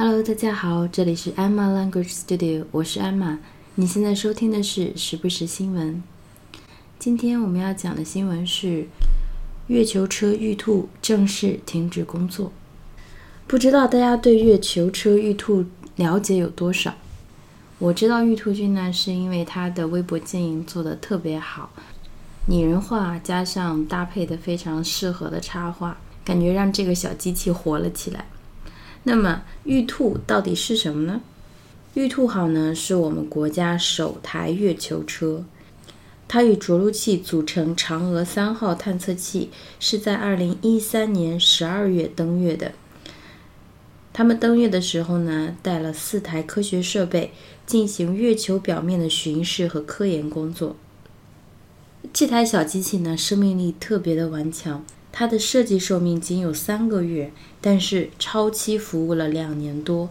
Hello，大家好，这里是 Emma Language Studio，我是 Emma。你现在收听的是时不时新闻。今天我们要讲的新闻是月球车玉兔正式停止工作。不知道大家对月球车玉兔了解有多少？我知道玉兔君呢，是因为他的微博经营做得特别好，拟人化加上搭配的非常适合的插画，感觉让这个小机器活了起来。那么玉兔到底是什么呢？玉兔号呢是我们国家首台月球车，它与着陆器组成嫦娥三号探测器是在二零一三年十二月登月的。他们登月的时候呢，带了四台科学设备进行月球表面的巡视和科研工作。这台小机器呢，生命力特别的顽强，它的设计寿命仅有三个月，但是超期服务了两年多。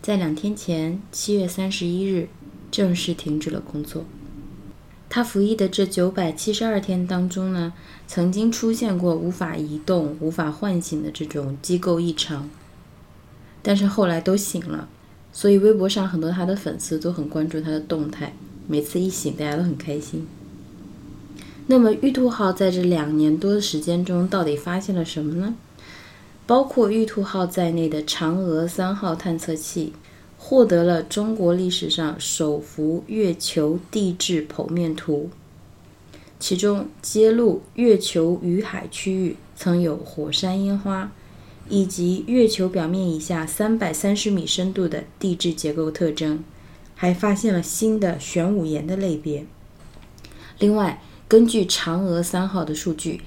在两天前，七月三十一日，正式停止了工作。它服役的这九百七十二天当中呢，曾经出现过无法移动、无法唤醒的这种机构异常。但是后来都醒了，所以微博上很多他的粉丝都很关注他的动态。每次一醒，大家都很开心。那么玉兔号在这两年多的时间中，到底发现了什么呢？包括玉兔号在内的嫦娥三号探测器获得了中国历史上首幅月球地质剖面图，其中揭露月球雨海区域曾有火山烟花。以及月球表面以下三百三十米深度的地质结构特征，还发现了新的玄武岩的类别。另外，根据嫦娥三号的数据，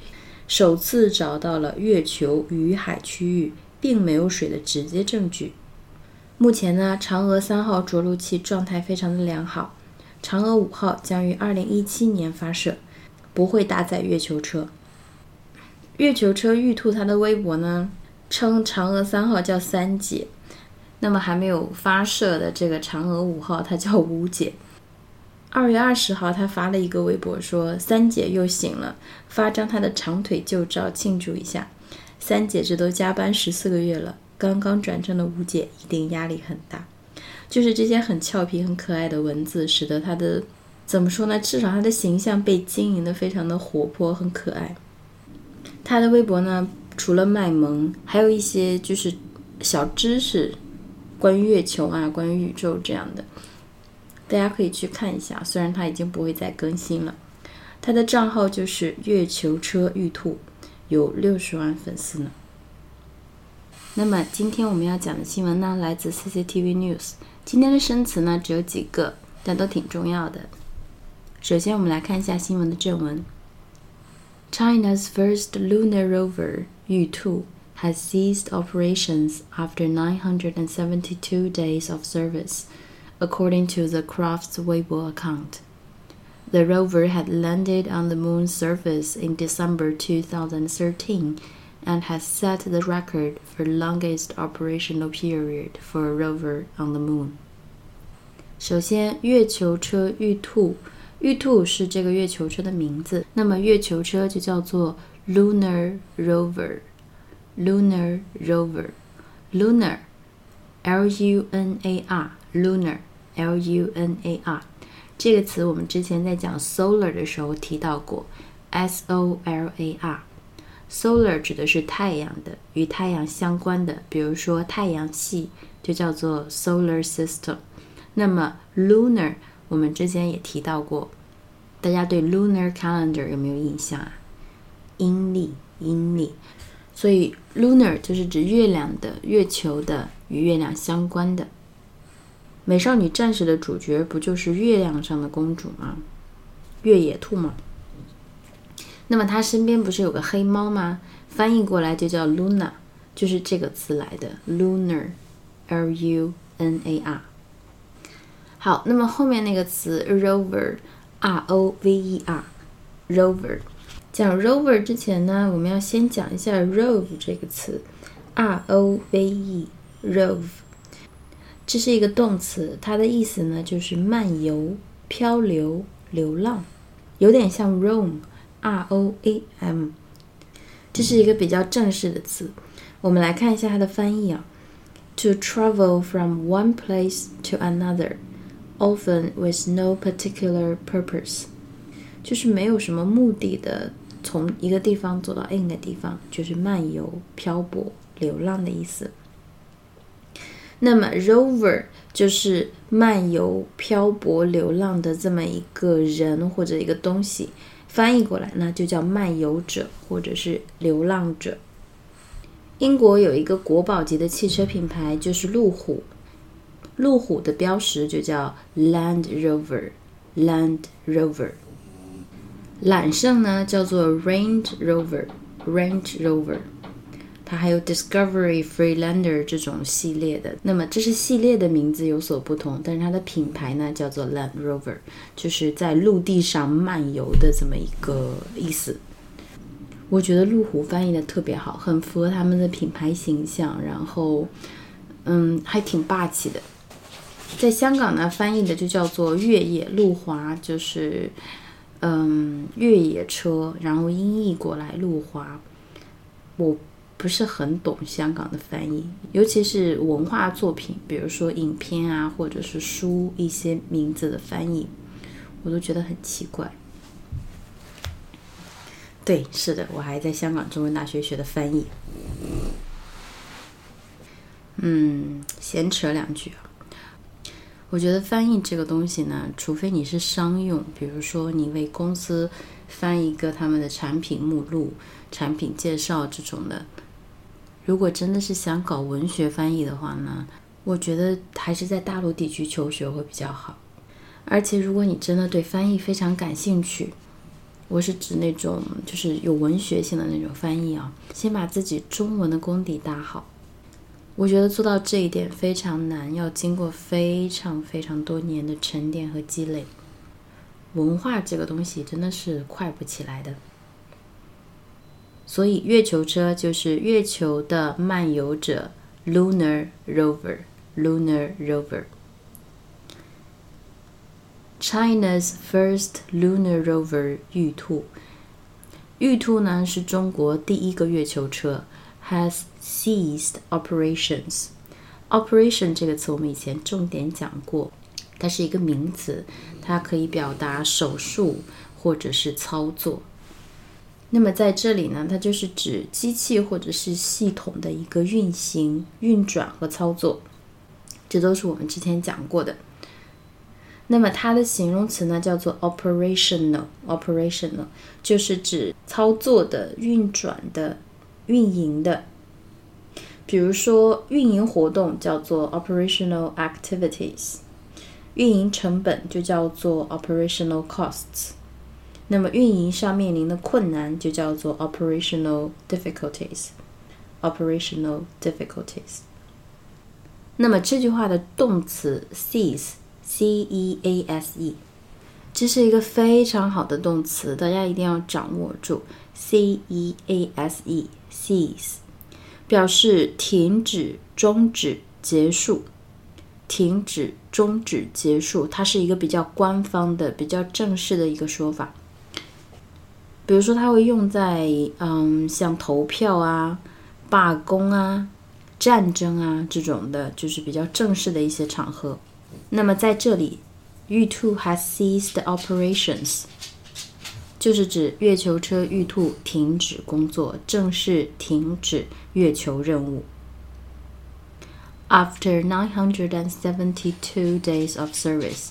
首次找到了月球雨海区域并没有水的直接证据。目前呢，嫦娥三号着陆器状态非常的良好，嫦娥五号将于二零一七年发射，不会搭载月球车。月球车玉兔它的微博呢？称嫦娥三号叫三姐，那么还没有发射的这个嫦娥五号，它叫五姐。二月二十号，他发了一个微博说：“三姐又醒了，发张她的长腿旧照庆祝一下。”三姐这都加班十四个月了，刚刚转正的五姐一定压力很大。就是这些很俏皮、很可爱的文字，使得她的怎么说呢？至少她的形象被经营的非常的活泼、很可爱。她的微博呢？除了卖萌，还有一些就是小知识，关于月球啊，关于宇宙这样的，大家可以去看一下。虽然它已经不会再更新了，它的账号就是月球车玉兔，有六十万粉丝呢。那么今天我们要讲的新闻呢，来自 CCTV News。今天的生词呢只有几个，但都挺重要的。首先我们来看一下新闻的正文。China's first lunar rover, 玉兔 has ceased operations after 972 days of service, according to the craft's Weibo account. The rover had landed on the moon's surface in December 2013 and has set the record for longest operational period for a rover on the moon. 首先，月球车玉兔玉兔是这个月球车的名字，那么月球车就叫做 Lunar Rover，Lunar Rover，L-U-N-A-R，Lunar，L-U-N-A-R， Lunar 这个词我们之前在讲 Solar 的时候提到过，S-O-L-A-R，Solar 指的是太阳的，与太阳相关的，比如说太阳系就叫做 Solar System，那么 Lunar。我们之前也提到过，大家对 lunar calendar 有没有印象啊？阴历，阴历，所以 lunar 就是指月亮的、月球的，与月亮相关的。美少女战士的主角不就是月亮上的公主吗？月野兔吗？那么她身边不是有个黑猫吗？翻译过来就叫 Luna，就是这个词来的 lunar，l u n a r。好，那么后面那个词 rover，r o v e r，rover。讲 rover 之前呢，我们要先讲一下 rove 这个词，r o v e，rove。这是一个动词，它的意思呢就是漫游、漂流、流浪，有点像 roam，r o a m。这是一个比较正式的词。我们来看一下它的翻译啊。to travel from one place to another, often with no particular purpose，就是没有什么目的的从一个地方走到另一个地方，就是漫游、漂泊、流浪的意思。那么 rover 就是漫游、漂泊、流浪的这么一个人或者一个东西，翻译过来呢就叫漫游者或者是流浪者。英国有一个国宝级的汽车品牌，就是路虎。路虎的标识就叫 Land Rover，Land Rover。揽胜呢叫做 Range Rover，Range Rover。它还有 Discovery Freelander 这种系列的。那么这是系列的名字有所不同，但是它的品牌呢叫做 Land Rover，就是在陆地上漫游的这么一个意思。我觉得路虎翻译的特别好，很符合他们的品牌形象，然后，嗯，还挺霸气的。在香港呢，翻译的就叫做越野路滑，就是，嗯，越野车，然后音译过来路滑。我不是很懂香港的翻译，尤其是文化作品，比如说影片啊，或者是书一些名字的翻译，我都觉得很奇怪。对，是的，我还在香港中文大学学的翻译。嗯，闲扯两句啊。我觉得翻译这个东西呢，除非你是商用，比如说你为公司翻一个他们的产品目录、产品介绍这种的。如果真的是想搞文学翻译的话呢，我觉得还是在大陆地区求学会比较好。而且，如果你真的对翻译非常感兴趣，我是指那种就是有文学性的那种翻译啊，先把自己中文的功底打好。我觉得做到这一点非常难，要经过非常非常多年的沉淀和积累。文化这个东西真的是快不起来的。所以月球车就是月球的漫游者，Lunar Rover，Lunar Rover。China's first lunar rover 玉兔，玉兔呢是中国第一个月球车，has ceased operations。operation 这个词我们以前重点讲过，它是一个名词，它可以表达手术或者是操作。那么在这里呢，它就是指机器或者是系统的一个运行、运转和操作，这都是我们之前讲过的。那么它的形容词呢，叫做 operational，operational 就是指操作的、运转的、运营的。比如说，运营活动叫做 operational activities，运营成本就叫做 operational costs。那么运营上面临的困难就叫做 operational difficulties，operational difficulties。那么这句话的动词 cease。C E A S E，这是一个非常好的动词，大家一定要掌握住。C E A S E，cease，表示停止、终止、结束。停止、终止、结束，它是一个比较官方的、比较正式的一个说法。比如说，它会用在嗯，像投票啊、罢工啊、战争啊这种的，就是比较正式的一些场合。那么在这里玉兔 has ceased operations，就是指月球车玉兔停止工作，正式停止月球任务。After nine hundred and seventy-two days of service，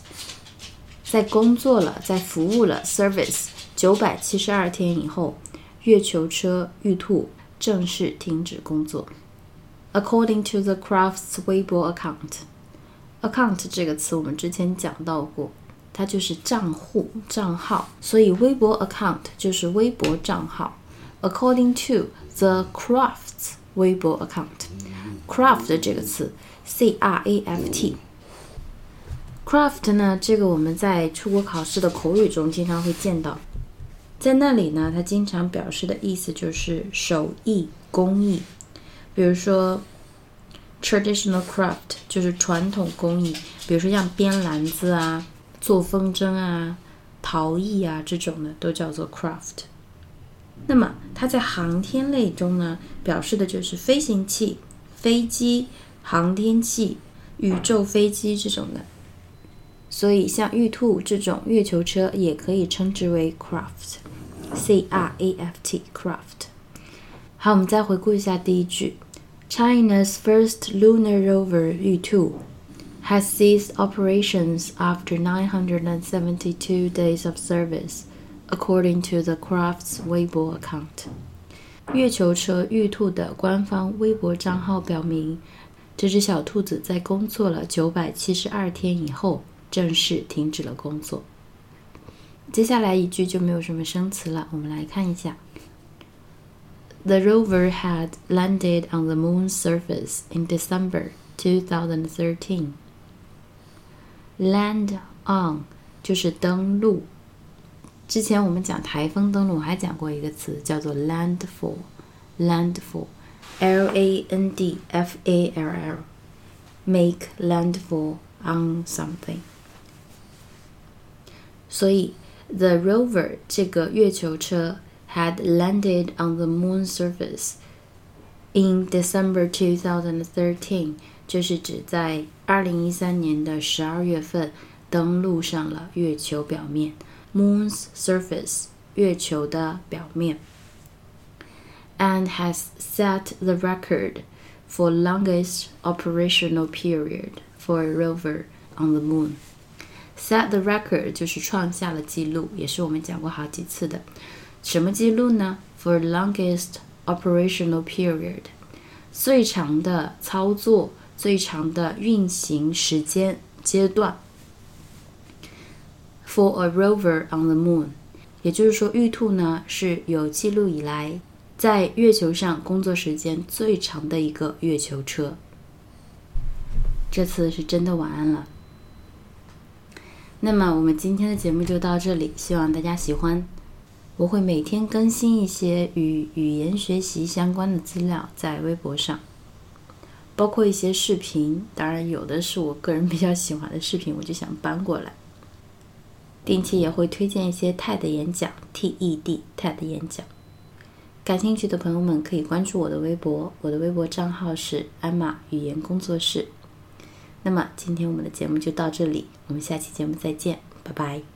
在工作了，在服务了 service 九百七十二天以后，月球车玉兔正式停止工作。According to the Craft's Weibo account。account 这个词我们之前讲到过，它就是账户、账号，所以微博 account 就是微博账号。According to the Crafts 微博 account，craft 这个词，c r a f t，craft 呢，这个我们在出国考试的口语中经常会见到，在那里呢，它经常表示的意思就是手艺、工艺，比如说。Traditional craft 就是传统工艺，比如说像编篮子啊、做风筝啊、陶艺啊这种的，都叫做 craft。那么它在航天类中呢，表示的就是飞行器、飞机、航天器、宇宙飞机这种的。所以像玉兔这种月球车也可以称之为 craft，c r a f t，craft。好，我们再回顾一下第一句：China's first lunar rover 玉兔 has ceased operations after 972 days of service, according to the craft's Weibo account。月球车玉兔的官方微博账号表明，这只小兔子在工作了九百七十二天以后。正式停止了工作。接下来一句就没有什么生词了，我们来看一下。The rover had landed on the moon's surface in December 2013. Land on 就是登陆。之前我们讲台风登陆还讲过一个词叫做 landfall。landfall，L A N D F A L L，make landfall on something。 所以，the rover 这个月球车 had landed on the moon surface in December 2013，就是指在二零一三年的十二月份登陆上了月球表面。Moon's surface，月球的表面。And has set the record for longest operational period for a rover on the moon. Set the record 就是创下了记录，也是我们讲过好几次的。什么记录呢？For longest operational period，最长的操作、最长的运行时间阶段。For a rover on the moon，也就是说，玉兔呢是有记录以来在月球上工作时间最长的一个月球车。这次是真的晚安了。那么我们今天的节目就到这里，希望大家喜欢。我会每天更新一些与语言学习相关的资料在微博上，包括一些视频，当然有的是我个人比较喜欢的视频，我就想搬过来。定期也会推荐一些 TED 演讲，TED TED 演讲。感兴趣的朋友们可以关注我的微博，我的微博账号是艾玛语言工作室。那么今天我们的节目就到这里，我们下期节目再见，拜拜。